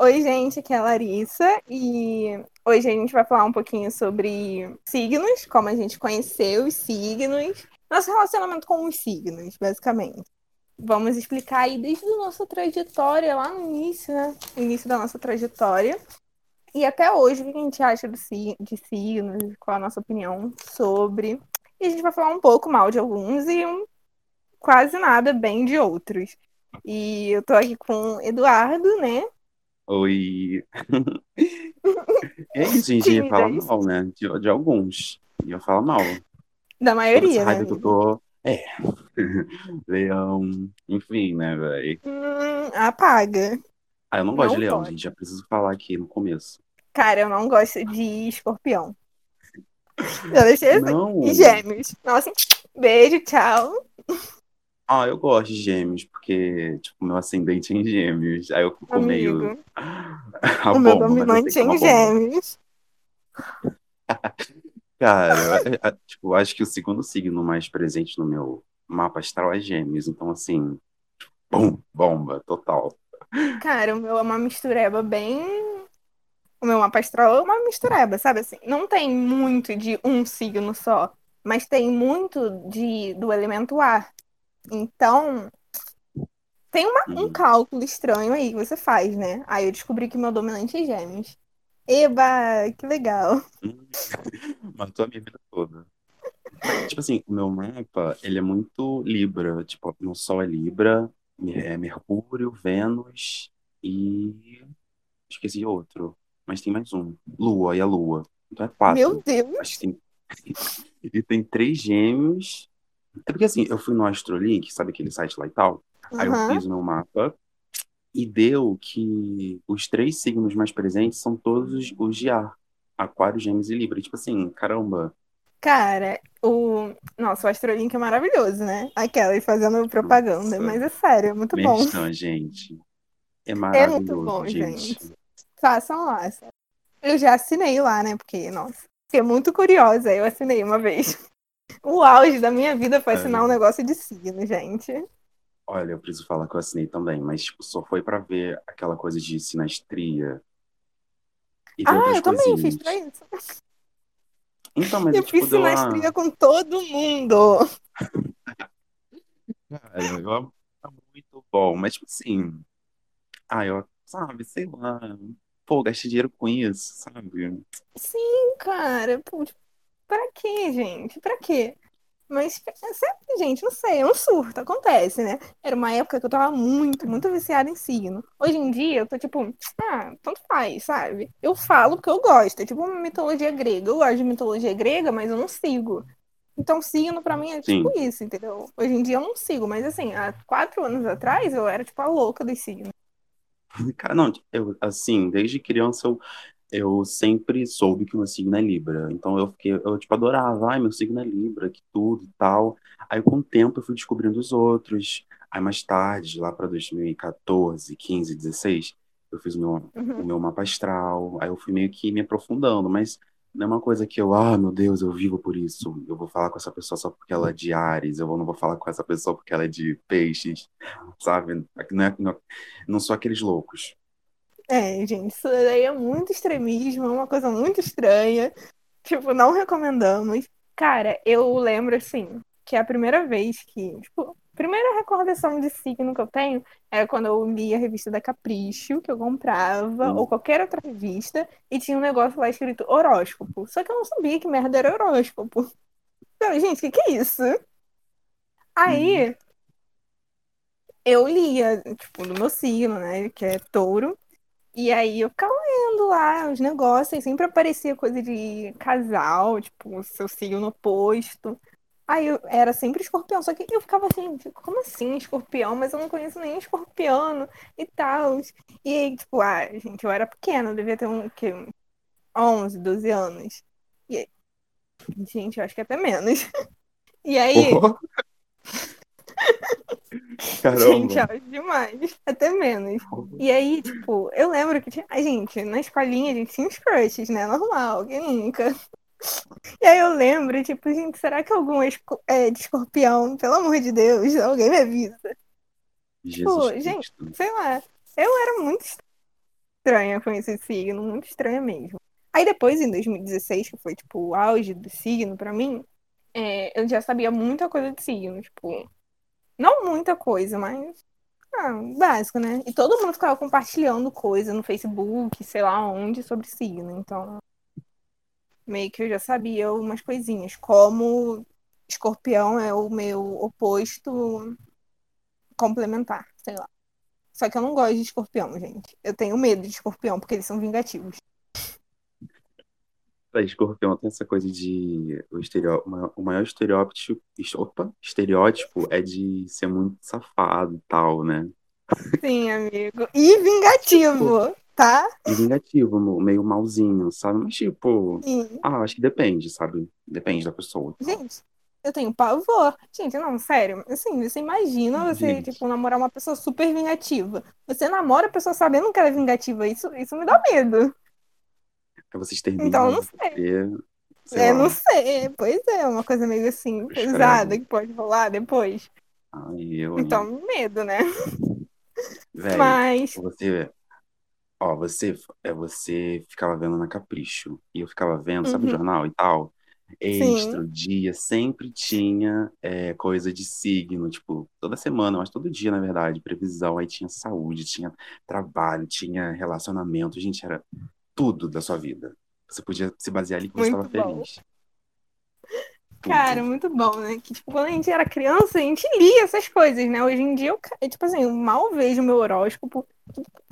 Oi, gente, aqui é a Larissa e hoje a gente vai falar um pouquinho sobre signos, como a gente conheceu os signos, nosso relacionamento com os signos, basicamente. Vamos explicar aí desde a nossa trajetória, lá no início, né? Início da nossa trajetória. E até hoje, o que a gente acha de signos, qual a nossa opinião sobre. E a gente vai falar um pouco mal de alguns e um, quase nada bem de outros. E eu tô aqui com o Eduardo, né? Oi. é isso, gente. Ia falar mal, né? De, de alguns. Ia falar mal. Da maioria, né? que eu tô. É. leão. Enfim, né, velho? Hum, apaga. Ah, eu não gosto Não de leão, pode. gente. Já preciso falar aqui no começo. Cara, eu não gosto de escorpião. Eu deixei assim. Não. E gêmeos. Nossa, beijo, tchau. Ah, eu gosto de gêmeos, porque, tipo, meu ascendente é em gêmeos. Aí eu fico meio. A o meu bomba, mas eu sei dominante é em gêmeos. Cara, eu- tipo, acho que o segundo signo mais presente no meu mapa astral é gêmeos. Então, assim, bum, bomba, total. Cara, o meu é uma mistureba bem. O meu mapa astral é uma mistureba, sabe assim? Não tem muito de um signo só, mas tem muito de do elemento ar. Então, tem uma- um Uhum. cálculo estranho aí que você faz, né? Aí eu descobri que meu dominante é gêmeos. Eba, que legal. Matou a minha vida toda. Tipo assim, o meu mapa, ele é muito Libra. Tipo, meu Sol é Libra, é Mercúrio, Vênus e... Esqueci outro. Mas tem mais um. Lua, e a Lua. Então é quatro. Meu Deus. Que tem... e tem três gêmeos. É porque assim, eu fui no Astrolink, sabe aquele site lá e tal? Aí eu fiz o meu mapa e deu que os três signos mais presentes são todos os, os de ar. Aquário, Gêmeos e Libra. Tipo assim, caramba. Cara, o. Nossa, o Astrolink é maravilhoso, né? Aquela aí fazendo propaganda. Nossa. Mas é sério, é muito bom. Merchan, gente. É É maravilhoso, muito bom, gente. gente. Façam lá. Eu já assinei lá, né? Porque, nossa, fiquei muito curiosa. Eu assinei uma vez. O auge da minha vida foi assinar um É. negócio de signo, gente. Olha, eu preciso falar que eu assinei também, mas tipo, só foi pra ver aquela coisa de sinastria. E Ah, eu também coisinhas. fiz pra isso. Então, mas Eu tipo, fiz deu uma... sinastria com todo mundo. Cara, eu amo tá muito bom, mas tipo assim, ah, eu, sabe, sei lá, pô, gastei dinheiro com isso, sabe? Sim, cara. Pô, tipo, pra quê, gente? Pra quê? Mas, sempre, gente, não sei, é um surto, acontece, né? Era uma época que eu tava muito, muito viciada em signo. Hoje em dia, eu tô tipo, ah, tanto faz, sabe? Eu falo porque eu gosto, é tipo uma mitologia grega. Eu gosto de mitologia grega, mas eu não sigo. Então, signo pra mim é tipo Sim. isso, entendeu? Hoje em dia eu não sigo, mas assim, há quatro anos atrás eu era tipo a louca dos signos. Cara, não, eu, assim, desde criança eu, eu sempre soube que o meu signo é Libra. Então eu fiquei, eu tipo adorava, ai, meu signo é Libra, que tudo e tal. Aí com o tempo eu fui descobrindo os outros. Aí mais tarde, lá pra 2014, 15, 16, eu fiz o meu, Uhum. o meu mapa astral. Aí eu fui meio que me aprofundando, mas não é uma coisa que eu, ah, meu Deus, eu vivo por isso. Eu vou falar com essa pessoa só porque ela é de Ares, eu não vou falar com essa pessoa porque ela é de Peixes, sabe? Não, é- não, não sou aqueles loucos. É, gente, isso daí é muito extremismo, é uma coisa muito estranha. Tipo, não recomendamos. Cara, eu lembro, assim, que a primeira vez que. Tipo, a primeira recordação de signo que eu tenho era quando eu li a revista da Capricho, que eu comprava, Hum. ou qualquer outra revista, e tinha um negócio lá escrito horóscopo. Só que eu não sabia que merda era horóscopo. Eu, gente, o que, que é isso? Aí. Eu lia, tipo, do meu signo, né? Que é touro. E aí eu ficava lendo lá os negócios, e sempre aparecia coisa de casal, tipo, seu signo oposto. Aí eu era sempre escorpião, só que eu ficava assim, como assim escorpião? Mas eu não conheço nem escorpiano e tal. E aí, tipo, ah, gente, eu era pequena, eu devia ter um, que, 11, 12 anos. E aí, gente, eu acho que até menos. E aí, Oh, gente, caramba. acho demais, até menos. E aí, tipo, eu lembro que tinha. Ai, gente, na escolinha a gente tinha uns crushes, né? Normal, quem nunca? E aí eu lembro, tipo, gente, será que algum é é de escorpião? Pelo amor de Deus, alguém me avisa. Jesus Tipo, gente, sei lá. Eu era muito. est- estranha com esse signo, muito estranha mesmo. Aí depois, em 2016, que foi tipo o auge do signo pra mim, é, eu já sabia muita coisa de signo, tipo, não muita coisa, mas ah, básico, né? E todo mundo ficava compartilhando coisa no Facebook, sei lá onde, sobre signo. Então, meio que eu já sabia umas coisinhas, como escorpião é o meu oposto complementar, sei lá. Só que eu não gosto de escorpião, gente. Eu tenho medo de escorpião, porque eles são vingativos. Pra escorpião tem essa coisa de. O, estereó... o maior estereótipo. Opa, estereótipo é de ser muito safado e tal, né? Sim, amigo. E vingativo, tá? E vingativo, meio malzinho, sabe? Mas, tipo. Sim. Ah, acho que depende, sabe? Depende da pessoa. Gente, eu tenho pavor. Gente, não, sério. Assim, você imagina você, Gente. tipo, namorar uma pessoa super vingativa. Você namora a pessoa sabendo que ela é vingativa. Isso, isso me dá medo. Aí vocês terminam. Então, não sei. sei É, lá. não sei. Pois é, uma coisa meio assim, pesada que pode rolar depois. Ai, eu. Então, medo, né? Velho, Mas, você. Ó, você, é, você ficava vendo na Capricho. E eu ficava vendo, sabe, o Uhum. jornal e tal? Sim. Extra, o dia, sempre tinha é, coisa de signo, tipo, toda semana, mas todo dia, na verdade, previsão. Aí tinha saúde, tinha trabalho, tinha relacionamento. Gente, era tudo da sua vida. Você podia se basear ali que você estava feliz. Tudo. cara, muito bom, né? Que, tipo, quando a gente era criança, a gente lia essas coisas, né? Hoje em dia, eu, tipo assim, eu mal vejo o meu horóscopo.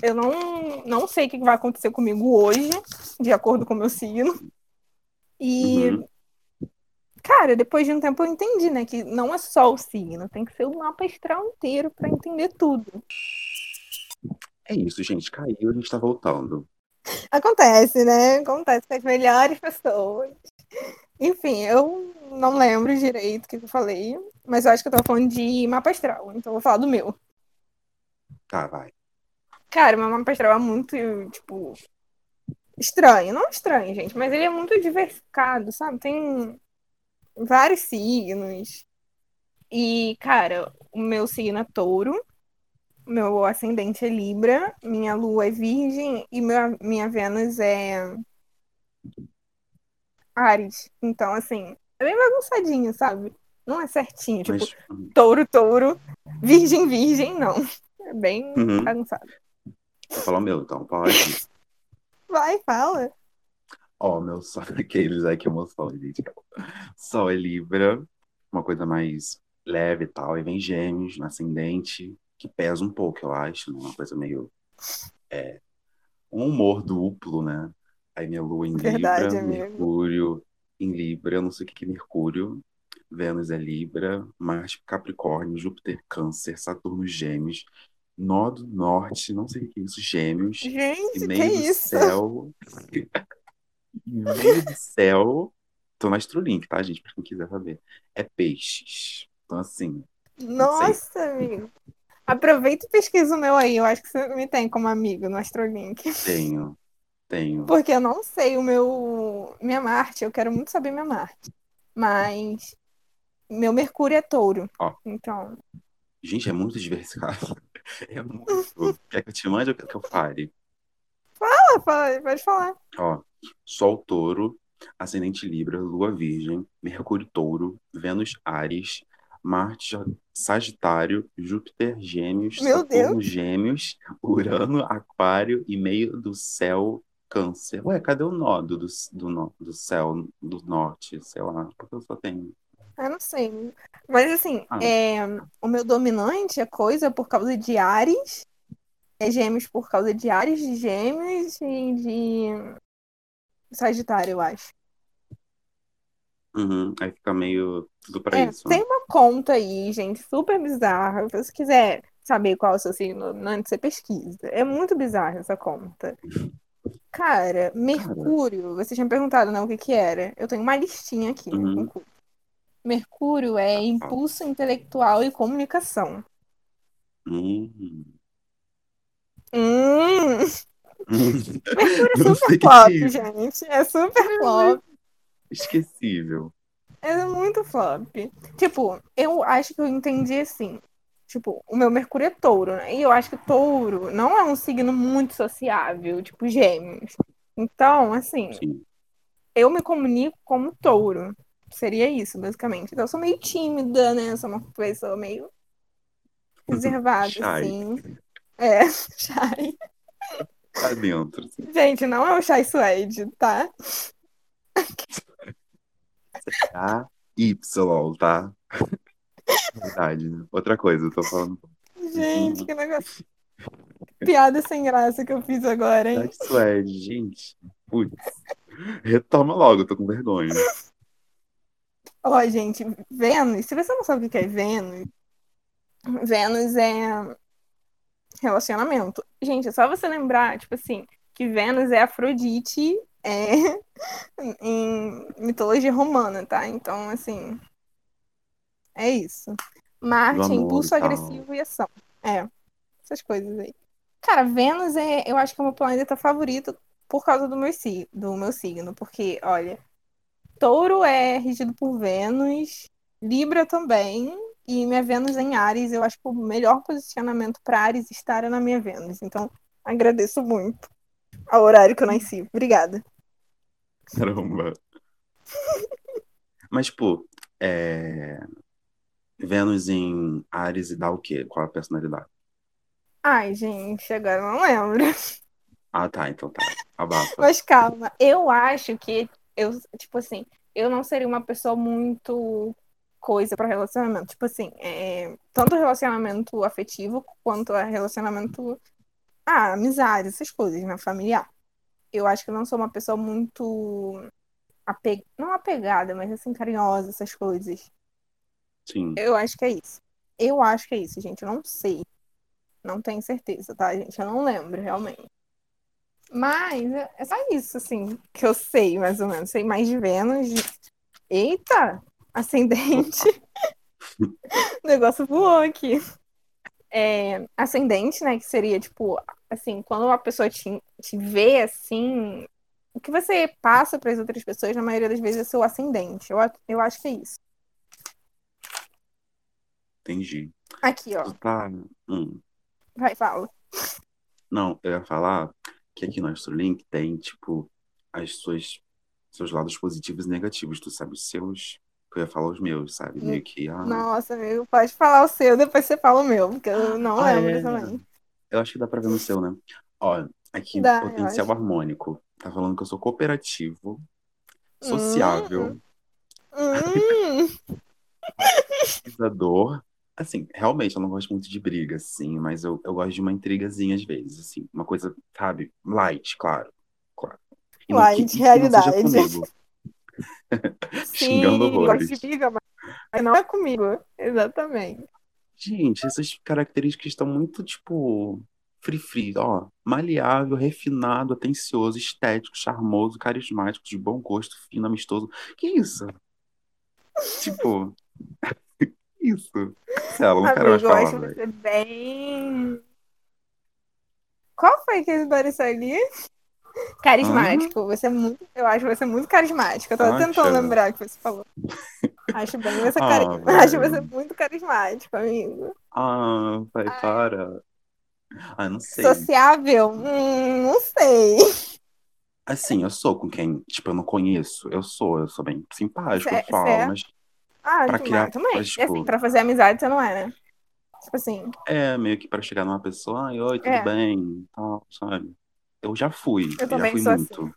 Eu não, não sei o que vai acontecer comigo hoje, de acordo com o meu signo. E, Uhum. cara, depois de um tempo eu entendi, né? Que não é só o signo, tem que ser o mapa astral inteiro pra entender tudo. É isso, gente. Caiu, a gente tá voltando. Acontece, né? Acontece com as melhores pessoas. Enfim, eu não lembro direito o que eu falei, mas eu acho que eu tava falando de mapa astral, então eu vou falar do meu. Tá, vai. Cara, meu mapa astral é muito, tipo, estranho. Não estranho, gente, mas ele é muito diversificado, sabe? Tem vários signos. E, cara, o meu signo é touro, meu ascendente é Libra, minha lua é Virgem e meu, minha Vênus é Ares. Então, assim, é bem bagunçadinho, sabe? Não é certinho, tipo, Mas, touro, touro, virgem, virgem, não. É bem Uhum. bagunçado. vou falar o meu, então, pode. Vai, fala. Ó, meu sol, aqueles aí que emoção, gente. Sol é Libra, uma coisa mais leve e tal, e vem Gêmeos no ascendente, que pesa um pouco, eu acho, né? Uma coisa meio. É, um humor duplo, né? Aí minha lua em Verdade, Libra, amigo. Mercúrio em Libra, eu não sei o que que é Mercúrio, Vênus é Libra, Marte Capricórnio, Júpiter Câncer, Saturno Gêmeos, Nó do Norte, não sei o que é isso, Gêmeos, e Gente, que meio do isso? céu. E meio do céu. Tô na Astrolink, tá, gente? Pra quem quiser saber. É peixes. Então, assim, Nossa, amigo. Aproveita e pesquisa o meu aí. Eu acho que você me tem como amigo no Astrolink. tenho. Tenho. Porque eu não sei o meu. Minha Marte, eu quero muito saber minha Marte. Mas meu Mercúrio é touro. Ó. Então, Gente, é muito diversificado. É muito. Quer que eu te mande ou quer que eu fale? ah, fala, pode falar. Ó, Sol Touro, Ascendente Libra, Lua Virgem, Mercúrio Touro, Vênus Ares, Marte Sagitário, Júpiter Gêmeos, Meu Saturno Gêmeos, Urano Aquário e meio do céu Câncer. Ué, cadê o nó do, do, do, nó- do céu do norte? Sei lá, porque eu só tenho. Eu não sei. Mas assim, Ah. é, o meu dominante é coisa por causa de Ares. É gêmeos por causa de Ares, de gêmeos e de Sagitário, eu acho. Uhum, aí fica meio tudo pra É, isso. né? tem uma conta aí, gente, super bizarra. Se você quiser saber qual é o seu signo, antes você pesquisa. É muito bizarra essa conta. Cara, Mercúrio, você tinha perguntado, né, o que que era? Eu tenho uma listinha aqui, né, Uhum. Mercúrio é impulso intelectual e comunicação. Hum. Hum, Mercúrio é Não super flop, que é gente. É super flop. Esquecível. É muito flop. Tipo, eu acho que eu entendi assim. tipo, o meu Mercúrio é touro, né? E eu acho que touro não é um signo muito sociável, tipo gêmeos. Então, assim, Sim. eu me comunico como touro. Seria isso, basicamente. Então, eu sou meio tímida, né? Eu sou uma pessoa meio reservada, assim. É, shy. Tá dentro. assim. Gente, não é o shy suede, tá? Tá? Y, tá? Verdade. Outra coisa, eu tô falando. Gente, que negócio. Piada sem graça que eu fiz agora, hein? Verdade suede, gente. Putz. Retoma logo, eu tô com vergonha. Ó, gente, Vênus, se você não sabe o que é Vênus, Vênus é relacionamento. Gente, é só você lembrar, tipo assim, que Vênus é Afrodite é, em mitologia romana, tá? Então, assim, é isso. Marte amor impulso tal. agressivo e ação. É, essas coisas aí. Cara, Vênus é, eu acho que é o meu planeta favorito por causa do meu, do meu signo, porque, olha, Touro é regido por Vênus, Libra também, e minha Vênus é em Ares, eu acho que o melhor posicionamento para Ares estar é na minha Vênus. Então, agradeço muito ao horário que eu nasci. Obrigada. Caramba. Mas, tipo, é... Vênus em Ares e dá o quê? Qual a personalidade? Ai, gente, agora eu não lembro. Ah, tá, então tá. Abafa. Mas calma, eu acho que eu, tipo assim, eu não seria uma pessoa muito coisa para relacionamento. Tipo assim, é, tanto relacionamento afetivo quanto relacionamento. Ah, amizade, essas coisas, né? Familiar. Eu acho que eu não sou uma pessoa muito. Ape... Não apegada, mas assim, carinhosa, essas coisas. Sim. Eu acho que é isso. Eu acho que é isso, gente. Eu não sei. Não tenho certeza, tá, gente? Eu não lembro, realmente. Mas é é só isso, assim, que eu sei, mais ou menos. Sei mais de Vênus. de- Eita! Ascendente. O negócio voou aqui. É, ascendente, né? Que seria, tipo, assim, quando uma pessoa te, te vê assim. O que você passa para as outras pessoas, na maioria das vezes, é seu ascendente. Eu, eu acho que é isso. Entendi. Aqui, ó. Tá. Hum. Vai, fala. Não, eu ia falar que aqui no Astrolink tem, tipo, as suas, seus lados positivos e negativos. Tu sabe os seus, eu ia falar os meus, sabe? Meio que, ah, Nossa, amigo, pode falar o seu, depois você fala o meu, porque eu não Ah, lembro é. também. eu acho que dá pra ver no seu, né? Ó, aqui Dá, potencial harmônico. Tá falando que eu sou cooperativo, sociável, Hum, pesquisador. Assim, realmente, eu não gosto muito de briga, assim, mas eu, eu gosto de uma intrigazinha às vezes, assim. Uma coisa, sabe, light, claro. Claro. E Light, que- realidade. sim, gosto de briga, mas não é comigo. Exatamente. Gente, essas características estão muito, tipo, free free, ó. Maleável, refinado, atencioso, estético, charmoso, carismático, de bom gosto, fino, amistoso. Que isso? Tipo, que isso? Cancela, não quero mais acho falar, velho. você bem. Qual foi que apareceu ali? Carismático. Você é muito. Eu acho você muito carismático. Eu tava tentando lembrar o que você falou. Acho bem você Ah, cari... Acho você muito carismático, amigo. Ah, vai, para. Ah, não sei. Sociável? Hum, não sei. Assim, eu sou com quem, tipo, eu não conheço. Eu sou, eu sou bem simpático, Cê- eu falo, cê é? mas Ah, Pra tu- criar- também. mas, E tipo- assim, pra fazer amizade você não é, né? Tipo assim, é meio que pra chegar numa pessoa, ai, oi, tudo É. bem, tal, sabe? Eu já fui, Eu já também fui sou muito. assim.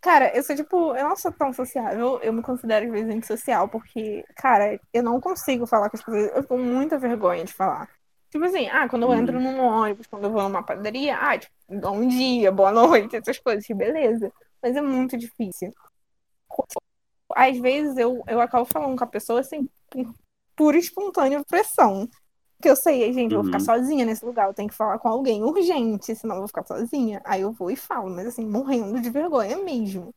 cara, eu sou tipo, eu não sou tão sociável, eu me considero às vezes antissocial, porque, cara, eu não consigo falar com as pessoas, eu tenho muita vergonha de falar. Tipo assim, ah, quando eu entro num ônibus, quando eu vou numa padaria, ah, tipo, bom dia, boa noite, essas coisas, beleza. Mas é muito difícil. Às vezes eu, eu acabo falando com a pessoa assim, pura e espontânea pressão. Que eu sei, gente, eu vou ficar Uhum. sozinha nesse lugar, eu tenho que falar com alguém urgente, senão eu vou ficar sozinha. Aí eu vou e falo, mas assim, morrendo de vergonha mesmo.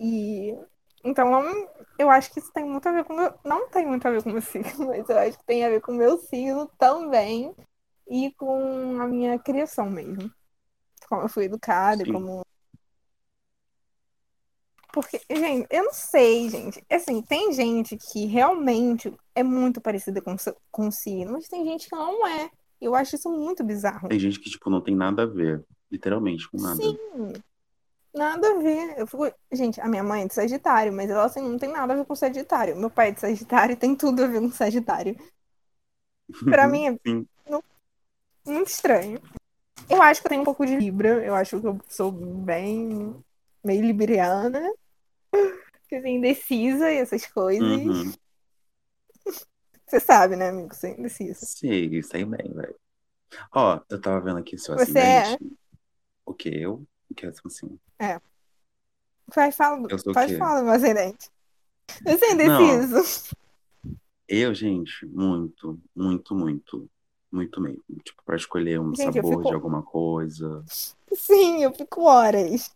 E então eu acho que isso tem muito a ver com o meu. Não tem muito a ver com o meu signo, mas eu acho que tem a ver com o meu signo também e com a minha criação mesmo. Como eu fui educada Sim. como. Porque, gente, eu não sei, gente. Assim, tem gente que realmente é muito parecida com, com si, mas tem gente que não é. Eu acho isso muito bizarro. Tem gente que, tipo, não tem nada a ver. Literalmente, com nada. Sim. Nada a ver. Eu fico... Gente, a minha mãe é de Sagitário, mas ela assim, não tem nada a ver com Sagitário. Meu pai é de Sagitário e tem tudo a ver com Sagitário. Pra mim é Sim. muito estranho. Eu acho que eu tenho um pouco de Libra. Eu acho que eu sou bem meio libriana. Assim, indecisa e essas coisas. Uhum. Você sabe, né, amigo? Você é indecisa. Sei, sei bem, velho. Ó, eu tava vendo aqui seu Você é? acidente. O que? Eu? O que é assim? Vai, fala, Eu sou falar do meu ascendente. Você é indeciso? Eu, gente, muito, muito, muito. Muito mesmo. Tipo, pra escolher um Gente, eu sabor fico- de alguma coisa. Sim, eu fico horas.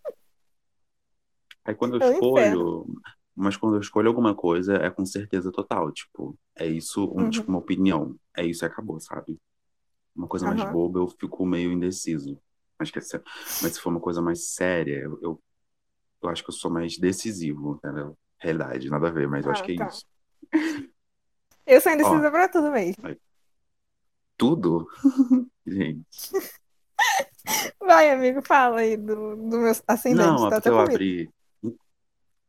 Aí quando eu É um escolho. Mas quando eu escolho alguma coisa, é com certeza total. Tipo, é isso, um, Uhum. tipo, uma opinião. É isso e acabou, sabe? Uma coisa mais Aham. boba, eu fico meio indeciso. Mas, quer dizer, mas se for uma coisa mais séria, eu, eu, eu acho que eu sou mais decisivo? Realidade, nada a ver, mas eu acho Ah, que é tá. isso. Eu sou indecisa pra tudo mesmo. Tudo? Gente. Vai, amigo, fala aí do, do meu ascendente. Não, é tá eu abri.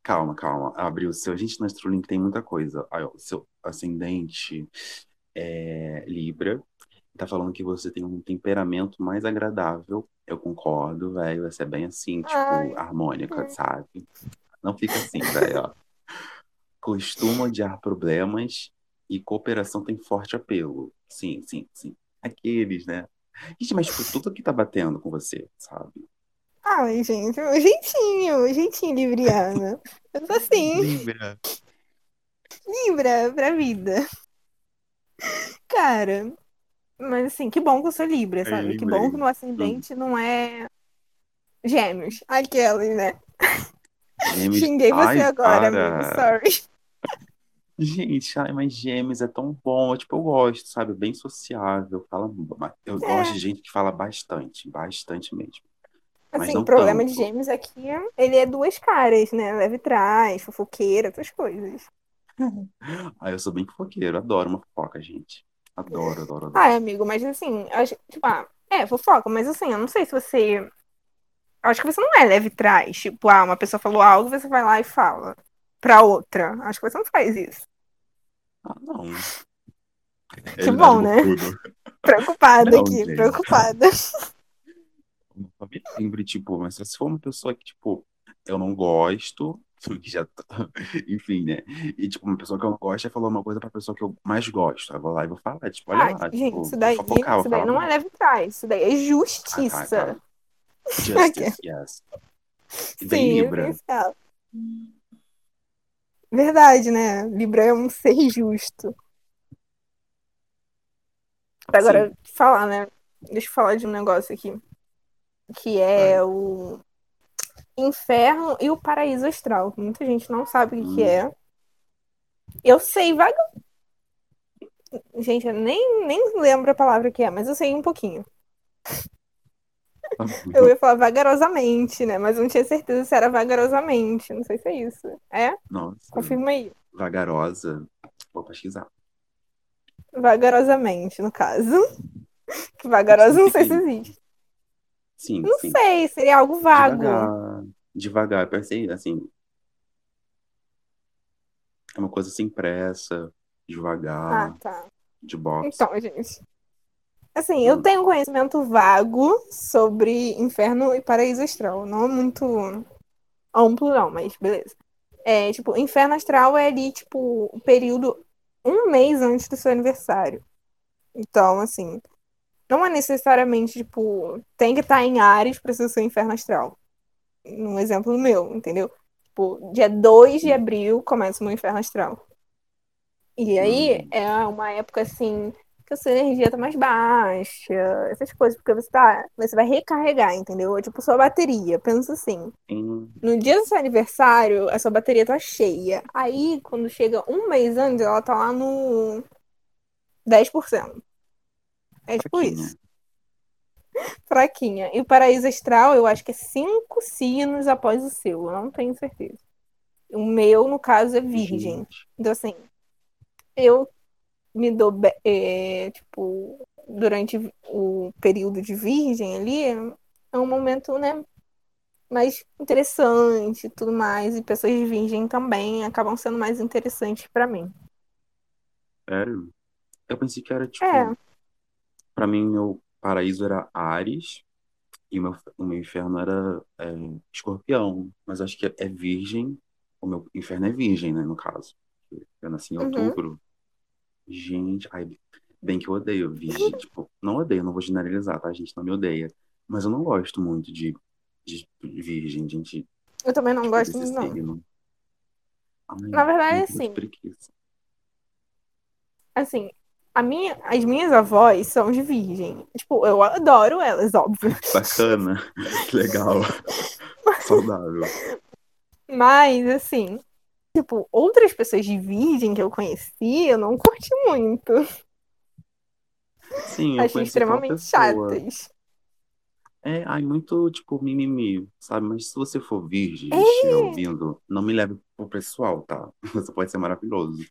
Calma, calma. Abri o seu. Gente, no Astrolink tem muita coisa. Aí, ó, o seu ascendente é Libra. Tá falando que você tem um temperamento mais agradável. Eu concordo, velho. Você é bem assim, tipo, Ai. harmônica, sabe? Não fica assim, velho, ó. Costuma odiar problemas e cooperação tem forte apelo. Sim, sim, sim. Aqueles, né? Gente, mas tipo, tudo que tá batendo com você, sabe? Ai, gente, o jeitinho, o jeitinho libriana. Eu tô assim, Libra. Libra pra vida. Cara, mas assim, que bom que eu sou Libra, sabe? Que bom que meu ascendente não é Gêmeos. Aquelas, né? Gêmeos. Xinguei você Ai, agora, para. amigo, sorry. Gente, ai, mas Gêmeos é tão bom. Tipo, eu gosto, sabe? Bem sociável. Fala... Eu gosto de gente que fala bastante, bastante mesmo. Mas Assim, o problema tanto. de Gêmeos é que ele é duas caras, né? Leve trás, fofoqueira, essas coisas. Ai, eu sou bem fofoqueiro, adoro uma fofoca, gente. Adoro, adoro, adoro. Ai, amigo, mas assim, eu acho, tipo, ah, é fofoca, mas assim, eu não sei se você. Eu acho que você não é leve trás. Tipo, ah, uma pessoa falou algo, você vai lá e fala pra outra. Acho que você não faz isso. Ah, não. Que Ele bom, né? tudo. Preocupada Não, aqui, gente. preocupada. Me lembre, tipo, mas se for uma pessoa que, tipo, eu não gosto, que já tá- enfim, né? E, tipo, uma pessoa que eu gosto aí falou uma coisa pra pessoa que eu mais gosto. Aí eu vou lá e vou falar, tipo, olha Ah, lá, gente, tipo, isso daí, fofocar, isso daí não é leve trás, isso daí é Ah, tá, justiça. tá. Justice, yes. Bem Sim, Libra. Verdade, né? Libra é um ser justo. Agora, falar, né? Deixa eu falar de um negócio aqui. Que é Vai. o inferno e o paraíso astral. Muita gente não sabe o que, que Hum. é. Eu sei vaga. Gente, eu nem, nem lembro a palavra que é, mas eu sei um pouquinho. Tá Eu ia falar vagarosamente, né? Mas não tinha certeza se era vagarosamente. Não sei se é isso. É? Nossa, Confirma aí. vagarosa. Vou pesquisar. Vagarosamente, no caso. Que vagarosa não sei se existe. Sim, Não sim. sei, seria algo vago. Devagar, devagar. Eu pensei, assim, é uma coisa sem pressa, Ah, devagar, tá. de boxe. Então, gente. Assim, eu Hum. tenho conhecimento vago sobre inferno e paraíso astral. Não é muito amplo, não, mas beleza. É, tipo, inferno astral é ali, tipo, o período um mês antes do seu aniversário. Então, assim, não é necessariamente, tipo, tem que estar em Ares pra ser o seu inferno astral. Um exemplo meu, entendeu? Tipo, dia 2 de abril começa o meu inferno astral. E aí Hum. é uma época assim que a sua energia tá mais baixa, essas coisas, porque você tá, você vai recarregar, entendeu? É tipo sua bateria, pensa assim. No dia do seu aniversário, a sua bateria tá cheia. Aí, quando chega um mês antes, ela tá lá no 10%. É tipo Fraquinha. isso. Fraquinha. E o paraíso astral, eu acho que é cinco sinos após o seu. Eu não tenho certeza. O meu, no caso, é virgem. Gente. Então, assim, eu me dou, é, tipo, durante o período de virgem ali, é um momento, né, mais interessante e tudo mais. E pessoas de virgem também acabam sendo mais interessantes pra mim. Sério? Eu pensei que era tipo. É. Pra mim, meu paraíso era Ares e o meu, o meu inferno era é, Escorpião. Mas acho que é Virgem. O meu inferno é Virgem, né, no caso. Eu nasci em Uhum. outubro. Gente, ai, bem que eu odeio Virgem. Tipo, não odeio, não vou generalizar, tá? A gente não me odeia. Mas eu não gosto muito de, de Virgem, gente. Eu também não tipo, gosto desse muito, não. signo. Ai, Na verdade, muito assim, preguiça. assim, a minha, as minhas avós são de virgem. Tipo, eu adoro elas, óbvio. Bacana, legal, saudável. Mas, assim, tipo, outras pessoas de virgem que eu conheci, eu não curti muito. Sim, eu Achei extremamente chatas. É, ai, muito, tipo, mimimi, sabe? Mas se você for virgem É. estiver ouvindo, não me leve pro pessoal, tá? Você pode ser maravilhoso.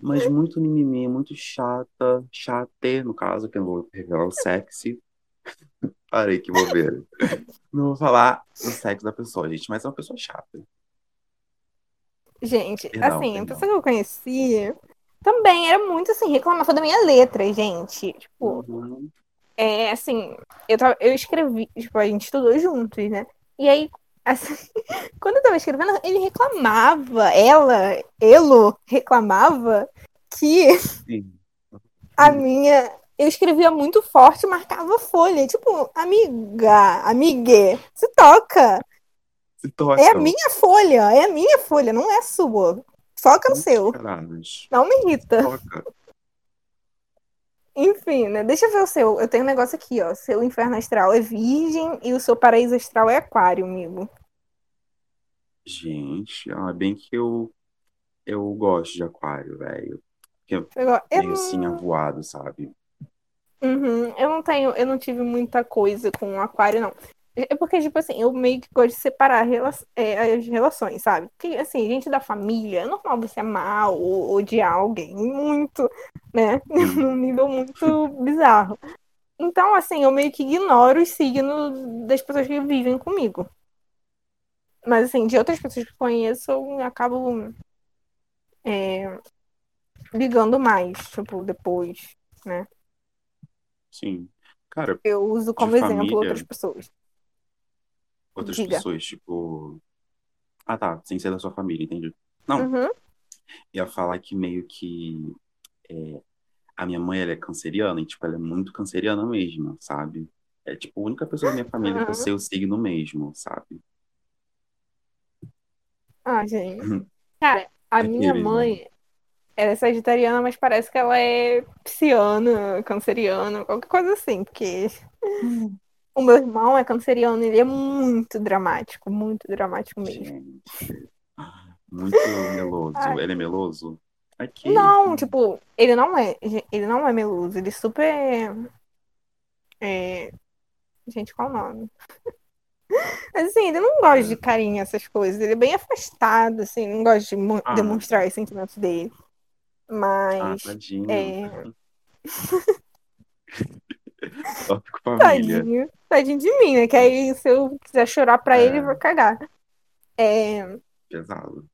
Mas muito mimimi, muito chata, chate, no caso, que eu não vou revelar o sexy. Parei que vou ver. Não vou falar o sexo da pessoa, gente, mas é uma pessoa chata. Gente, Perdão, assim, a perdão. pessoa que eu conheci também era muito assim, reclamava da minha letra, gente. Tipo, Uhum. É assim, eu, tava, eu escrevi, tipo, a gente estudou juntos, né? E aí, assim, quando eu tava escrevendo, ele reclamava, ela, ele reclamava que Sim. a minha. Eu escrevia muito forte marcava folha. Tipo, amiga, amigue, se toca. Se toca. É a minha folha, é a minha folha, não é a sua. Foca no seu. Não me irrita. Toca. Enfim, né? Deixa eu ver o seu. Eu tenho um negócio aqui, ó. Seu inferno astral é virgem e o seu paraíso astral é aquário, amigo. Gente, ah, bem que eu, eu gosto de aquário, velho. Que é Eu, meio assim avoado, sabe? Uhum, eu não tenho, eu não tive muita coisa com aquário, não. É porque, tipo assim, eu meio que gosto de separar é, as relações, sabe? Porque, assim, gente da família, é normal você amar ou odiar alguém muito, né? Num nível muito bizarro. Então, assim, eu meio que ignoro os signos das pessoas que vivem comigo. Mas, assim, de outras pessoas que conheço, eu acabo é, ligando mais, tipo, depois, né? Sim. Cara, Eu uso como exemplo família- outras pessoas. Outras Diga. pessoas, tipo. Ah, tá. Sem ser da sua família, entendi. Não, Uhum. ia falar que meio que. é, a minha mãe, ela é canceriana, e, tipo, ela é muito canceriana mesmo, sabe? É, tipo, a única pessoa da minha família que eu Uhum. sei o signo mesmo, sabe? Ah, gente. Cara, a É minha né? mãe, ela é sagitariana, mas parece que ela é pisciana, canceriana, qualquer coisa assim, porque o meu irmão é canceriano, ele é muito dramático, muito dramático mesmo. Gente. Muito meloso. Ai. Ele é meloso? Aqui. Não, tipo, ele não é, ele não é meluso, ele é super é, gente, qual o nome? Mas assim, ele não gosta de carinho, essas coisas. Ele é bem afastado, assim, não gosta de Ah. demonstrar os sentimentos dele. Ah, Mas tadinho. é, Tópico família. Tadinho. Tadinho de mim, né? Que aí se eu quiser chorar pra É. ele, eu vou cagar. É, Pesado.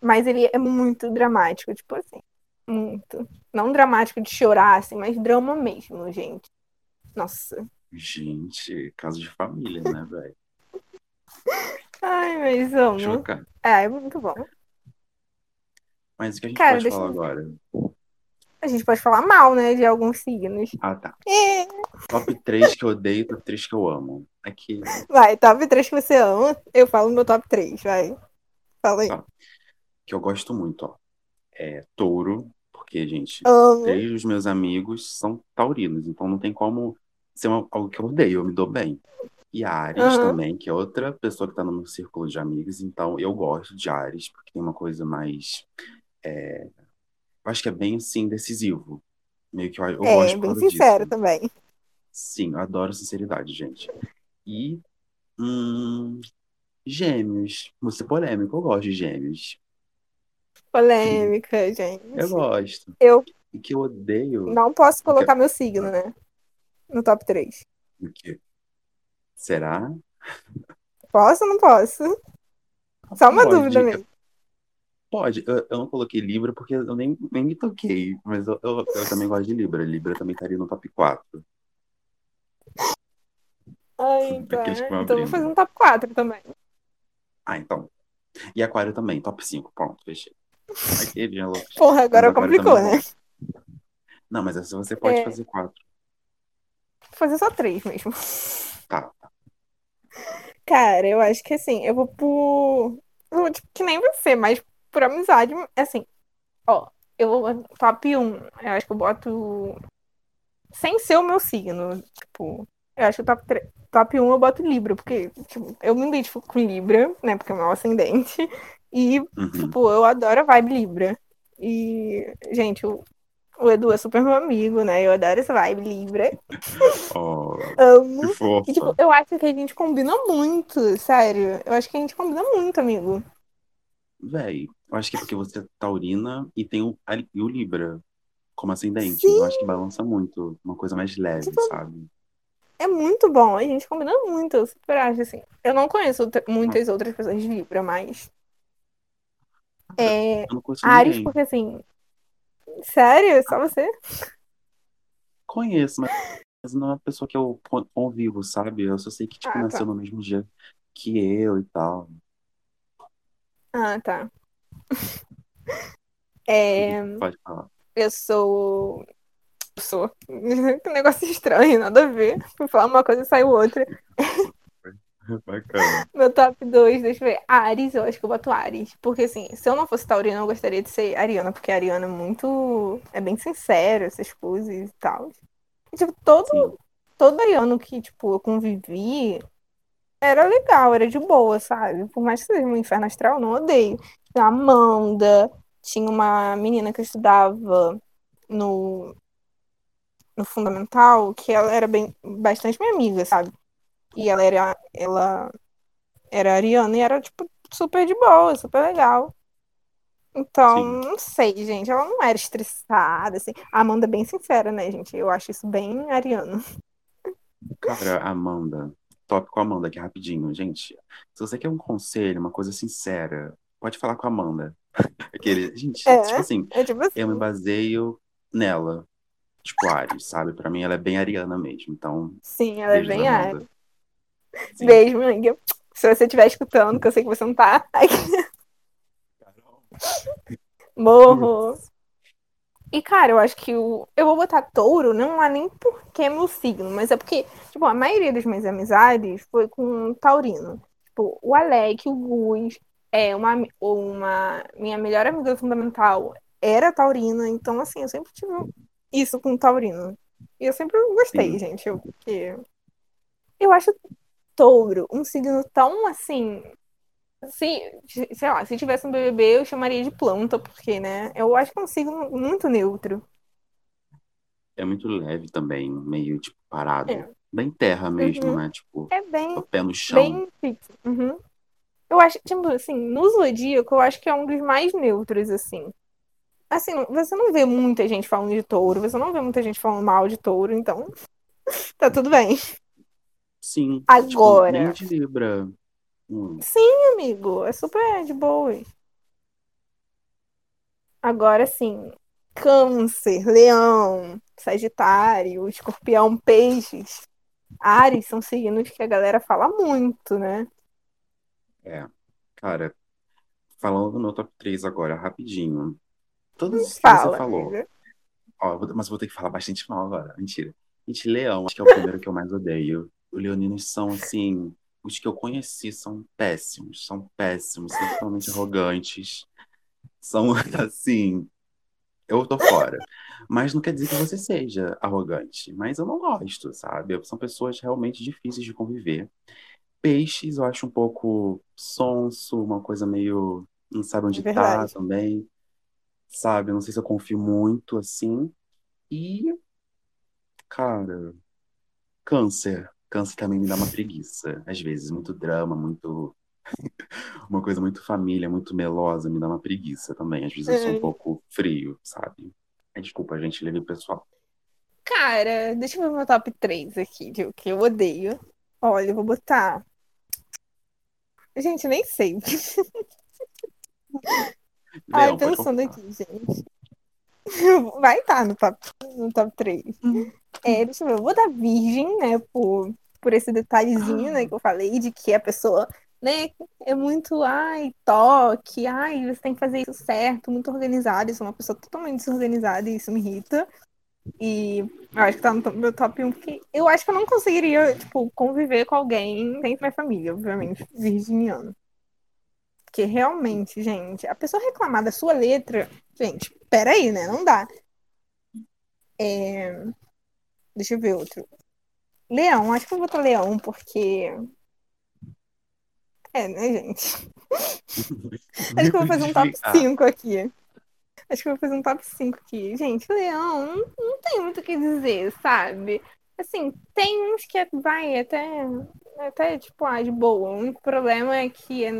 mas ele é muito dramático, tipo assim. Muito. Não dramático de chorar, assim, mas drama mesmo, gente. Nossa. Gente, caso de família, né, velho? Ai, mas amo. Chocado. É, é muito bom. Mas o que a gente Cara, pode falar eu- agora? A gente pode falar mal, né, de alguns signos. Ah, tá. É. Top 3 que eu odeio, top 3 que eu amo. Aqui, Vai, top 3 que você ama. Eu falo meu top 3, vai. Fala aí. Tá. que eu gosto muito, ó. É touro, porque, gente, Amo. três dos meus amigos são taurinos, então não tem como ser uma- algo que eu odeio, eu me dou bem. E Ares Aham. também, que é outra pessoa que tá no meu círculo de amigos, então eu gosto de Ares, porque tem uma coisa mais. é, eu acho que é bem assim, decisivo. Meio que eu, eu É, gosto bem sincero disso. também. Sim, eu adoro sinceridade, gente. E. Hum, Gêmeos. Ser polêmico, eu gosto de gêmeos. Polêmica, gente. Eu gosto. Eu E que eu odeio. não posso colocar meu signo, né? No top 3. O quê? Será? Posso ou não posso? Só uma Pode. dúvida mesmo. Pode. Eu, eu não coloquei Libra porque eu nem, nem me toquei. Mas eu, eu, eu também gosto de Libra. Libra também estaria no top 4. Ai, vão Então vou fazer um top 4 também. Ah, então. E Aquário também, top 5. Pronto, fechei. Que dia, louco. Porra, agora complicou, é né? Não, mas essa você pode É. fazer 4. Vou fazer só 3 mesmo. Tá. Cara, eu acho que assim, eu vou por. tipo, que nem você, mas por amizade, assim. Ó, eu vou. Top 1, eu acho que eu boto. Sem ser o meu signo. Tipo, eu acho que top, 3, top 1 eu boto Libra, porque, tipo, eu me identifico com Libra, né? Porque é o meu ascendente. E, Uhum. tipo, eu adoro a vibe Libra. E, gente, o, o Edu é super meu amigo, né? Eu adoro essa vibe Libra. Oh, Amo. E, tipo, eu acho que a gente combina muito, sério. Eu acho que a gente combina muito, amigo. Véi, eu acho que é porque você é taurina e tem o, a- e o Libra como ascendente. Sim. Eu acho que balança muito. Uma coisa mais leve, Tipo, sabe? É muito bom, a gente combina muito, eu super acho, assim. Eu não conheço outra- muitas outras pessoas de Libra, mas. É. Ares, porque assim. Sério? Só você? Conheço, mas não é uma pessoa que eu con- convivo, sabe? Eu só sei que, tipo, Ah, nasceu tá. no mesmo dia que eu e tal. Ah, tá. É, Pode falar. eu sou. eu Sou. Que negócio estranho, nada a ver. Fui falar uma coisa e saiu outra. Bacana. Meu top 2, deixa eu ver. Ares, eu acho que eu boto Ares. Porque assim, se eu não fosse taurina, eu gostaria de ser Ariana, porque a Ariana é muito. É bem sincero, essas coisas e tal. E, tipo, todo, Sim. todo ariano que, tipo, eu convivi era legal, era de boa, sabe? Por mais que seja um inferno astral, eu não odeio. A Amanda, tinha uma menina que eu estudava no, no fundamental, que ela era bem, bastante minha amiga, sabe? E ela era, ela era ariana e era, tipo, super de boa, super legal. Então, Sim. não sei, gente. Ela não era estressada, assim. A Amanda é bem sincera, né, gente? Eu acho isso bem ariano. Cara, Amanda. Top com a Amanda aqui rapidinho. Gente, se você quer um conselho, uma coisa sincera, pode falar com a Amanda. Aquele, gente, É. tipo assim, É tipo assim. eu me baseio nela. Tipo, Ares, sabe? Pra mim ela é bem ariana mesmo. Então, Sim, ela é bem. Sim. Beijo, amiga. Se você estiver escutando, que eu sei que você não tá. Morro. E, cara, eu acho que o. Eu vou botar touro, não é nem porque é meu signo, mas é porque, tipo, a maioria das minhas amizades foi com taurino. Tipo, o Alec, o Gus, é uma, uma minha melhor amiga fundamental era taurina, então, assim, eu sempre tive isso com taurino. E eu sempre gostei, Sim. gente, eu, porque eu acho touro um signo tão, assim, se, sei lá, se tivesse um BBB, eu chamaria de planta, porque, né? Eu acho que é um signo muito neutro. É muito leve também, meio, tipo, parado. É. Bem terra mesmo, Uhum. né? Tipo, É bem, o pé no chão. bem fixo. Uhum. Eu acho, tipo, assim, no Zodíaco, eu acho que é um dos mais neutros, assim. Assim, você não vê muita gente falando de touro, você não vê muita gente falando mal de touro, então tá tudo bem. Sim. Agora. Tipo, nem Libra. Hum, amigo, é super de boa. Agora sim, câncer, leão, sagitário, escorpião, peixes. Ares são signos que a galera fala muito, né? É. Cara, falando do meu top 3 agora, rapidinho. Todos os que Fala, você falou. amiga. Ó, vou- mas vou ter que falar bastante mal agora. Mentira. Gente, leão, acho que é o primeiro que eu mais odeio. Os leoninos são, assim, os que eu conheci são péssimos. São péssimos, são totalmente arrogantes. São, assim, eu tô fora. Mas não quer dizer que você seja arrogante. Mas eu não gosto, sabe? São pessoas realmente difíceis de conviver. Peixes eu acho um pouco sonso, uma coisa meio. Não sabe onde tá Verdade. também. Sabe? Não sei se eu confio muito assim. E. Cara. Câncer. Câncer também me dá uma preguiça. Às vezes, muito drama, muito. uma coisa muito família, muito melosa, me dá uma preguiça também. Às vezes eu sou um É. pouco frio, sabe? Desculpa, gente, levei o pessoal. Cara, deixa eu ver meu top 3 aqui, que eu odeio. Olha, eu vou botar. Gente, nem sei. Ai, Leão, pensando aqui, gente. Vai estar no top, no top 3. É, deixa eu ver, eu vou dar virgem, né, por, por esse detalhezinho, né, que eu falei, de que a pessoa, né, é muito, ai, toque, ai, você tem que fazer isso certo, muito organizada, eu sou uma pessoa totalmente desorganizada e isso me irrita. E eu acho que tá no meu top 1, porque eu acho que eu não conseguiria, tipo, conviver com alguém dentro da minha família, obviamente, virginiano. Porque realmente, gente, a pessoa reclamar da sua letra, gente, peraí, né? Não dá. É, Deixa eu ver outro. Leão, acho que eu vou botar leão, porque. É, né, gente? Acho que eu vou fazer um top Ah, 5 aqui. Acho que eu vou fazer um top 5 aqui. Gente, leão, não, não tem muito o que dizer, sabe? Assim, tem uns que vai até, até tipo, ah, de boa. O único problema é que é-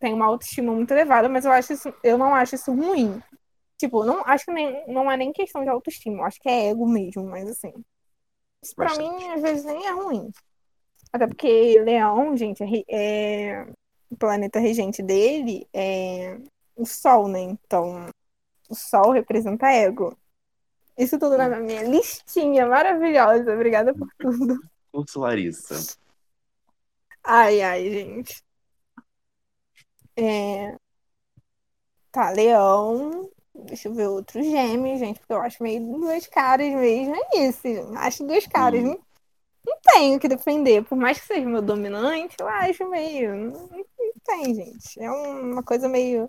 tem uma autoestima muito elevada, mas eu acho isso, eu não acho isso ruim. Tipo, não, acho que nem, não é nem questão de autoestima, eu acho que é ego mesmo, mas assim. Isso pra Bastante. mim, às vezes, nem é ruim. Até porque Leão, gente, é, é- o planeta regente dele é o Sol, né? Então, o Sol representa ego. Isso tudo na minha listinha maravilhosa. Obrigada por tudo. Curso Larissa. Ai, ai, gente. É... Tá, Leão. Deixa eu ver outro gêmeo, gente, porque eu acho meio duas caras mesmo. É isso, acho duas caras. Hum. Não, não tenho o que defender. Por mais que seja meu dominante, eu acho meio. Não, não tem, gente. É uma coisa meio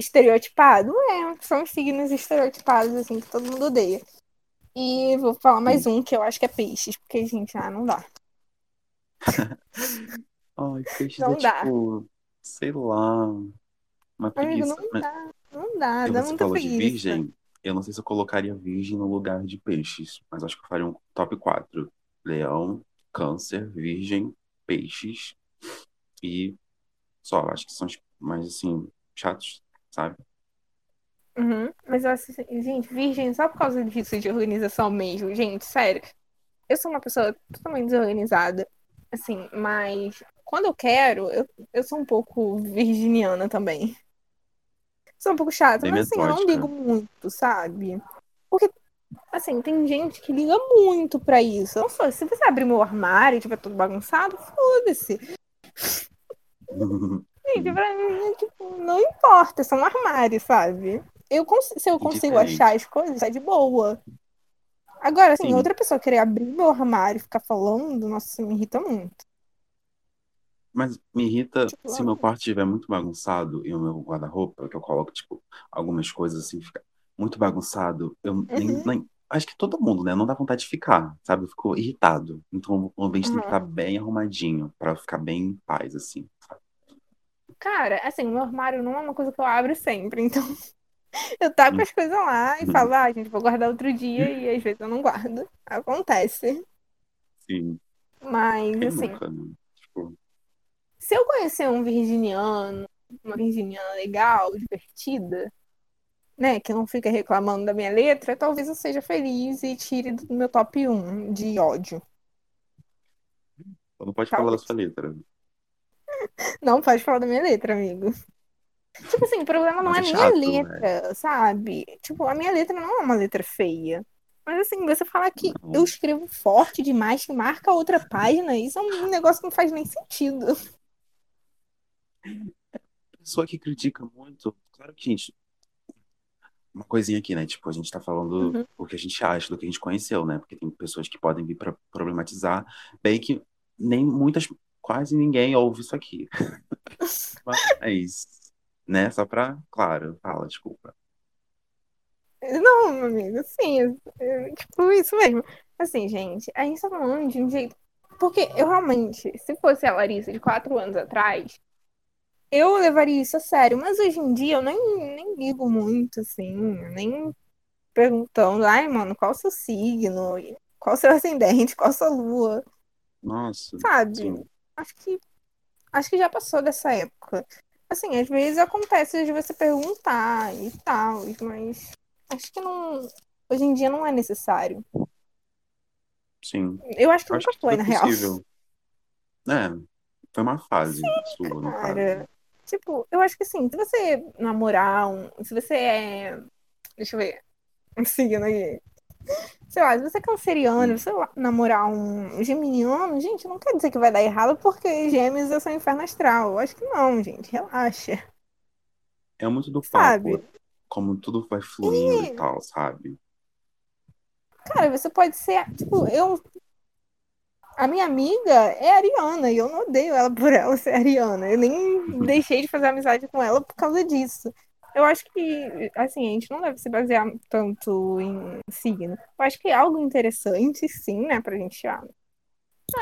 estereotipado. É, são signos estereotipados, assim, que todo mundo odeia. E vou falar mais um, que eu acho que é peixes, porque, gente, ah, não dá. Ai, peixes Não é dá. tipo, sei lá, uma Amigo, preguiça. não Mas dá. Não dá, dá muita falou de preguiça. virgem, eu não sei se eu colocaria virgem no lugar de peixes, mas acho que eu faria um top 4. Leão, câncer, virgem, peixes e só, acho que são os mais assim, chatos, sabe? Uhum. Mas eu acho, assim, gente, virgem, só por causa disso de organização mesmo, gente, sério. Eu sou uma pessoa totalmente desorganizada, assim, mas quando eu quero, eu, eu sou um pouco virginiana também. Sou um pouco chata, Bem mas assim, eu não ligo muito, sabe? Porque, assim, tem gente que liga muito pra isso. Eu não sou, se você abrir meu armário e tiver tudo bagunçado, foda-se. Gente, pra mim, tipo, não importa, são armários, sabe? Eu se eu consigo achar as coisas, é de boa. Agora, assim, Sim. outra pessoa querer abrir meu armário e ficar falando, nossa, isso me irrita muito. Mas me irrita Tipo, se meu quarto estiver muito bagunçado e o meu guarda-roupa, que eu coloco, tipo, algumas coisas assim, fica muito bagunçado, eu nem, Uhum. nem- Acho que todo mundo, né? Não dá vontade de ficar, sabe? Eu fico irritado. Então o ambiente tem que Uhum. estar bem arrumadinho, pra eu ficar bem em paz, assim. sabe? Cara, assim, meu armário não é uma coisa que eu abro sempre, então eu taco as coisas lá e falo, ah, gente, vou guardar outro dia e às vezes eu não guardo. Acontece. Sim, Mas, quem assim, nunca, né? Tipo, se eu conhecer um virginiano, uma virginiana legal, divertida, né, que não fica reclamando da minha letra, talvez eu seja feliz e tire do meu top 1 de ódio. não pode falar da Talvez. sua letra. Não pode falar da minha letra, amigo. Tipo assim, o problema não é é nem chato, a letra, sabe? Tipo, a minha letra não é uma letra feia. Mas assim, você fala que Não. eu escrevo forte demais, que marca outra página, isso é um negócio que não faz nem sentido. Pessoa que critica muito. Claro que, gente, uma coisinha aqui, né? Tipo, a gente tá falando Uhum. o que a gente acha, do que a gente conheceu, né? Porque tem pessoas que podem vir pra problematizar, bem que nem muitas, quase ninguém ouve isso aqui. Mas, né? Só pra, claro, fala, desculpa. Não, meu amigo, sim, é, tipo, isso mesmo. Assim, gente, a gente tá falando de um jeito. Porque eu realmente, se fosse a Larissa de quatro anos atrás, eu levaria isso a sério. Mas hoje em dia eu nem, nem ligo muito, assim, nem perguntando, ai, mano, qual o seu signo? Qual o seu ascendente? Qual a sua lua? Nossa, Sabe? sim. Acho que acho que já passou dessa época. Assim, às vezes acontece de você perguntar e tal, mas acho que não. Hoje em dia não é necessário. Sim. Eu acho que Acho nunca foi, na é real. possível. É, foi uma fase sua, no. Cara, tipo, eu acho que assim, se você namorar um. Se você é. Deixa eu ver. Um signo aí. Sei lá, se você é canceriano, sei lá, namorar um geminiano, gente, não quer dizer que vai dar errado porque gêmeos é só inferno astral. Eu acho que não, gente. Relaxa. É muito do Sabe? papo, como tudo vai fluindo e E, tal, sabe? cara, você pode ser. Tipo, eu. A minha amiga é ariana e eu não odeio ela por ela ser ariana. Eu nem deixei de fazer amizade com ela por causa disso. Eu acho que, assim, a gente não deve se basear tanto em signo. Eu acho que é algo interessante, sim, né, pra gente. Ah,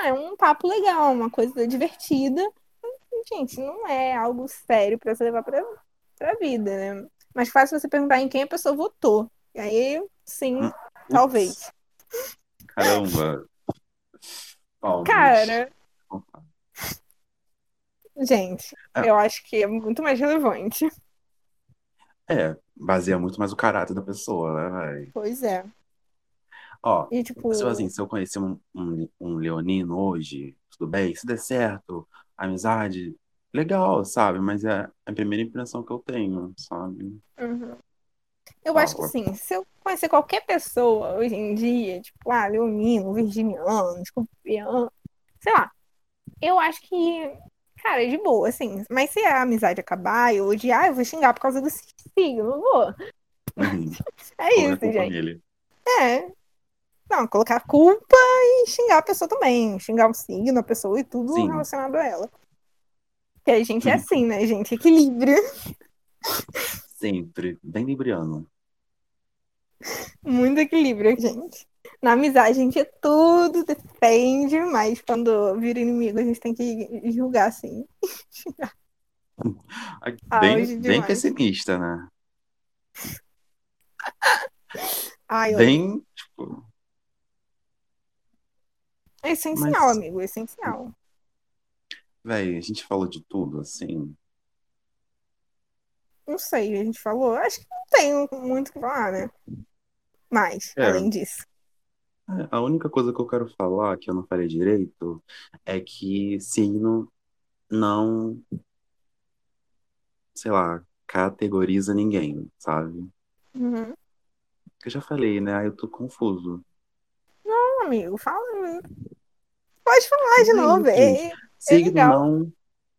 é um papo legal, uma coisa divertida. Gente, não é algo sério pra você levar pra, pra vida, né? Mas fácil você perguntar em quem a pessoa votou. E aí, sim, Hum, talvez. Caramba. Palmas. Cara, gente, É, eu acho que é muito mais relevante. É, baseia muito mais o caráter da pessoa, né, velho? Pois é. Ó, E, se eu, assim, tipo, se eu conhecer um, um, um leonino hoje, tudo bem, se der certo, amizade, legal, sabe? Mas é a primeira impressão que eu tenho, sabe? uhum. eu acho que Fala. assim, se eu conhecer qualquer pessoa hoje em dia, tipo, ah, leonino, virginiano, escorpião, sei lá, eu acho que, cara, é de boa, assim. Mas se a amizade acabar eu odiar, eu vou xingar por causa do signo, vou. Uhum. É isso, culpa gente. É. Não, colocar culpa e xingar a pessoa também. Xingar o signo, a pessoa e tudo Sim. relacionado a ela. Porque a gente é assim, né, gente? Equilíbrio. Sempre. Bem libriano. Muito equilíbrio, gente. Na amizade, a gente é tudo depende, mas quando vira inimigo, a gente tem que julgar, assim. Bem, bem pessimista, né? Ai. Bem, tipo, É essencial, mas, amigo, é essencial. velho, a gente falou de tudo, assim. Não sei, a gente falou. Acho que não tem muito o que falar, né? Mas, É, além disso. A única coisa que eu quero falar, que eu não falei direito, é que signo não, sei lá, categoriza ninguém, sabe? Uhum. Eu já falei, né? Aí eu tô confuso. Não, amigo, fala. Pode falar de é novo. gente. É, é Signo legal. não,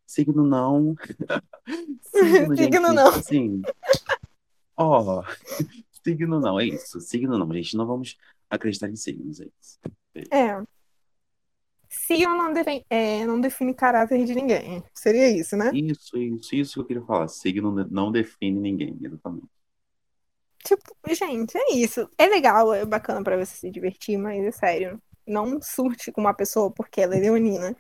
signo não. Signo, Signo não. assim, ó, signo não, é isso. Signo não, gente. Não vamos acreditar em signos, é isso. É. Signo não define, é, não define caráter de ninguém. Seria isso, né? Isso, isso, isso que eu queria falar. Signo não define ninguém, exatamente. Tipo, gente, é isso. É legal, é bacana pra você se divertir, mas é sério. Não surte com uma pessoa porque ela é leonina.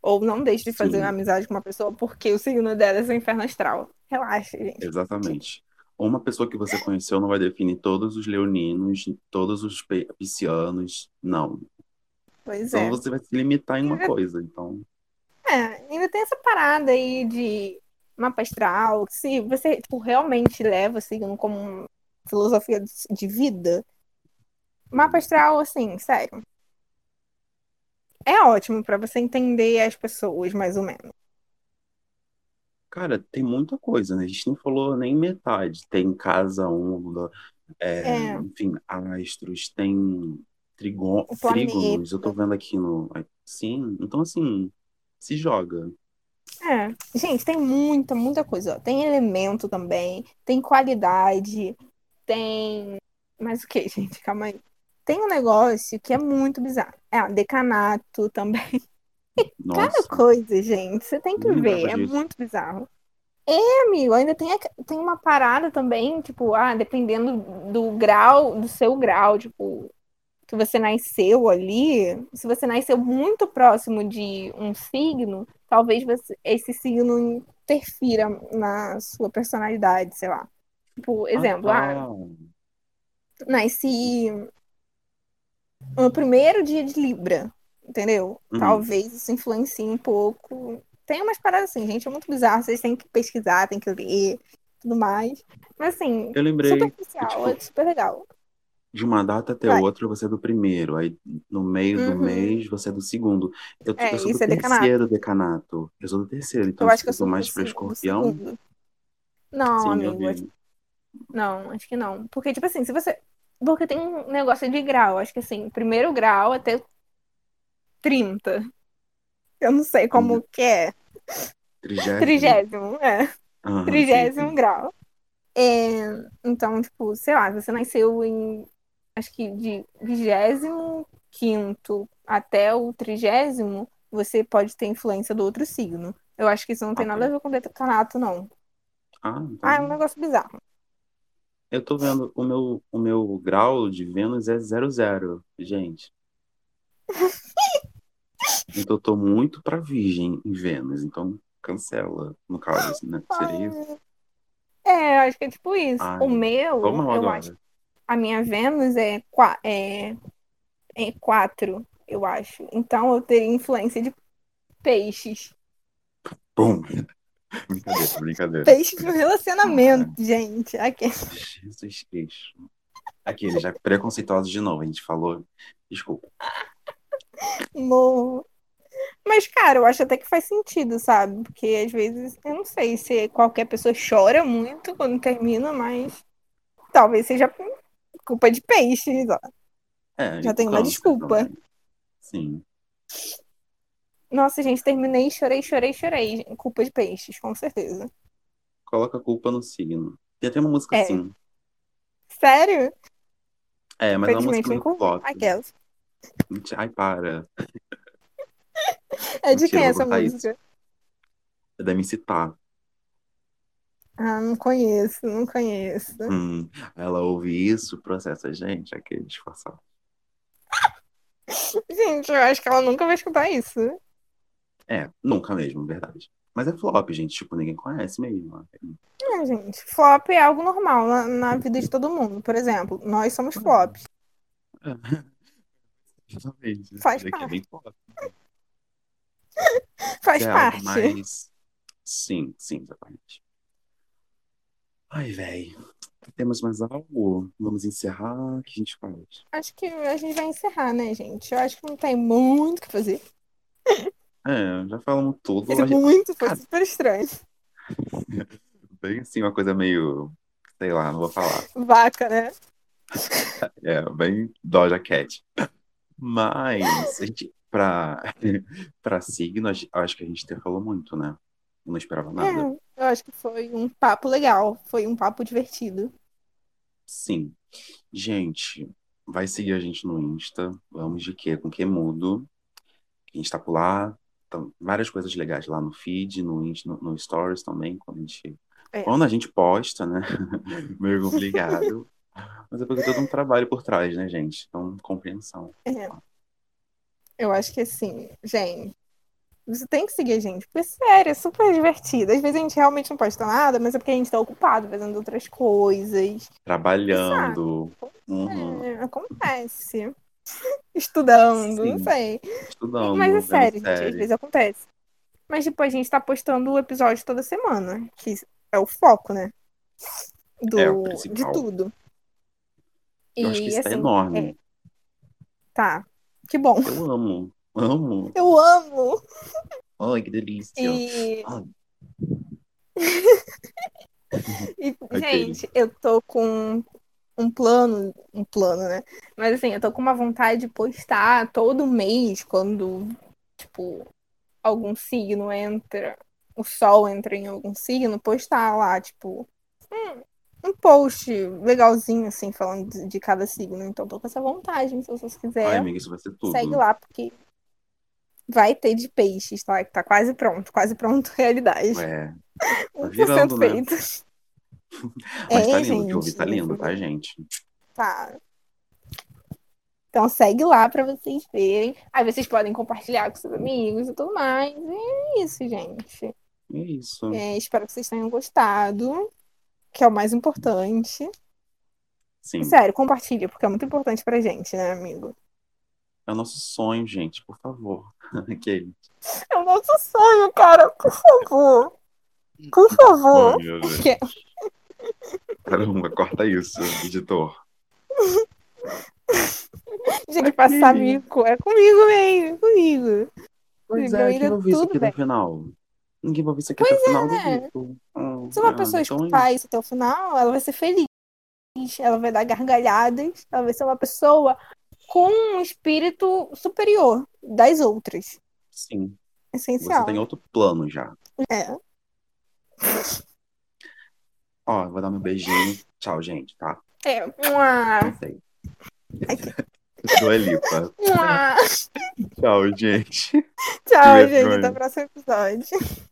Ou não deixe de fazer amizade com uma pessoa porque o signo dela é seu inferno astral. Relaxa, gente. exatamente. Uma pessoa que você conheceu não vai definir todos os leoninos, todos os piscianos, não. Pois Então é. você vai se limitar em uma Ainda, coisa. Então, é, ainda tem essa parada aí de mapa astral. Se você tipo, realmente leva signo como uma filosofia de vida, mapa astral, assim, sério. É ótimo pra você entender as pessoas, mais ou menos. Cara, tem muita coisa, né? A gente não falou nem metade. Tem casa onda, é, É, enfim, astros, tem trigo- o trígonos. Eu tô vendo aqui no. Sim, então assim, se joga. É. Gente, tem muita, muita coisa. ó. Tem elemento também, tem qualidade, tem. Mas o que, gente? Calma aí. Tem um negócio que é muito bizarro. É, decanato também. Cada Nossa, coisa, gente, você tem que não ver. É disso. muito bizarro. É, amigo, ainda tem, tem uma parada também, tipo, ah, dependendo do grau, do seu grau, tipo, que você nasceu ali, se você nasceu muito próximo de um signo, talvez você- esse signo interfira na sua personalidade, sei lá. Tipo, Ah, exemplo, ah, tá. nasci no primeiro dia de Libra, entendeu? Uhum. Talvez isso influencie um pouco tem umas paradas assim, gente, é muito bizarro. Vocês têm que pesquisar, tem que ler, tudo mais. Mas assim, Eu lembrei superficial, é tipo, super legal. de uma data até Vai. outra você é do primeiro, aí no meio do Uhum. mês você é do segundo. Eu, É, eu sou do é decanato. terceiro decanato. Eu sou do terceiro, então Eu acho que eu sou mais do do escorpião. Não, Sim, amigo, acho. Não, acho que não. Porque, tipo assim, se você. Porque tem um negócio de grau. Acho que assim, primeiro grau até 30. Eu não sei como que é. Trigésimo. Trigésimo, é. Sim, Trigésimo sim. grau. É, então, tipo, sei lá, você nasceu em. Acho que de vigésimo quinto até o trigésimo, você pode ter influência do outro signo. Eu acho que isso não tem nada a ver com decanato, não. Ah, Ah, é um então. negócio bizarro. Eu tô vendo, o meu, o meu grau de Vênus é 00, gente. Então eu tô muito pra Virgem em Vênus, então cancela, no caso, assim, né? Seria isso? É, eu acho que é tipo isso. Ai, o meu, mal eu agora. acho. A minha Vênus é, é, é 4, eu acho. Então eu teria influência de peixes. Pum! Brincadeira, brincadeira. Peixes no relacionamento, gente. Aqui. Jesus Cristo. Aqueles já preconceituosos de novo, a gente falou. Desculpa. No... Mas, cara, eu acho até que faz sentido, sabe? Porque às vezes, eu não sei se qualquer pessoa chora muito quando termina, mas talvez seja culpa de peixes, ó. É, Já tem uma desculpa. também. Sim. Nossa, gente, terminei, chorei, chorei, chorei. Culpa de peixes, com certeza. Coloca a culpa no signo. Tem até uma música É. assim. Sério? É, mas é uma música com flop. aquelas. Ai, para. É de Mentira, quem vou essa cortar isso. música? É da MC Tá. Ah, não conheço, não conheço. Hum, ela ouve isso, processa, gente, aquele disfarçado. Gente, eu acho que ela nunca vai escutar isso. É, nunca mesmo, verdade. Mas é flop, gente, tipo, ninguém conhece mesmo. É, gente, flop é algo normal na, na vida de todo mundo. Por exemplo, nós somos flops. Exatamente. Faz daqui é parte. bem flop. Faz parte. mais. Sim, sim, exatamente. Ai, velho. Temos mais algo? Vamos encerrar? O que a gente faz? Acho que a gente vai encerrar, né, gente? Eu acho que não tem muito o que fazer. É, já falamos tudo. Gente- muito foi super estranho. Bem assim, uma coisa meio. Sei lá, não vou falar. Vaca, né? É, bem Doja Cat. Mas, a gente, pra signo, acho que a gente até falou muito, né? Eu não esperava nada. É, eu acho que foi um papo legal. Foi um papo divertido. Sim. Gente, vai seguir a gente no Insta. Vamos de quê? Com que mudo? A gente tá por lá. Então, várias coisas legais lá no feed, no, Insta, no, no Stories também, quando a gente, É. quando a gente posta, né? Meio complicado. Mas é porque todo um trabalho por trás, né, gente? Então, compreensão. É. Eu acho que assim, gente, você tem que seguir a gente, porque sério, é super divertido. Às vezes a gente realmente não posta nada, mas é porque a gente tá ocupado fazendo outras coisas. Trabalhando. Uhum. É, acontece. Estudando, não Sim. sei. Estudando. Mas é sério, gente, às vezes acontece. Mas, tipo, a gente tá postando o episódio toda semana, que é o foco, né? Do, É, o de tudo. Eu acho que isso é assim, enorme. é, tá. Que bom. Eu amo. Amo. Eu amo. Ai, que delícia. E, Ai, e, gente, eu tô com um plano, um plano, né? Mas assim, eu tô com uma vontade de postar todo mês quando, tipo, algum signo entra, o sol entra em algum signo, postar lá, tipo, um, um post legalzinho, assim, falando de, de cada signo. Então tô com essa vontade, se vocês Ai, quiserem, amiga, isso vai ser tudo. segue lá, porque vai ter de peixes, tá? Tá quase pronto, quase pronto, realidade. É. Tá 1% virando, né? feito. Mas tá É, lindo, o que eu vi gente, tá lindo, tá, gente? Tá. Então segue lá pra vocês verem. Aí vocês podem compartilhar com seus amigos e tudo mais. E é isso, gente. É isso. É, espero que vocês tenham gostado, que é o mais importante. Sim. Sério, compartilha, porque é muito importante pra gente, né, amigo? É o nosso sonho, gente, por favor. Aquele. É o nosso sonho, cara, por favor. Por favor. Ai, meu Deus. Que- Caramba, corta isso, editor. Gente, passar mico. É comigo mesmo, é comigo. Pois é, tá vai ouvir isso aqui bem. até o final? Ninguém vai ouvir isso aqui até o final do é. vídeo. Hum, Se uma ah, pessoa então escutar isso até o final, ela vai ser feliz. Ela vai dar gargalhadas. Ela vai ser uma pessoa com um espírito superior das outras. Sim, Essencial. você tem outro plano já. É. Ó, vou dar meu beijinho. Tchau, gente, tá? É. Não sei. Dua Lipa. Tchau, gente. Tchau, gente. Até o próximo episódio.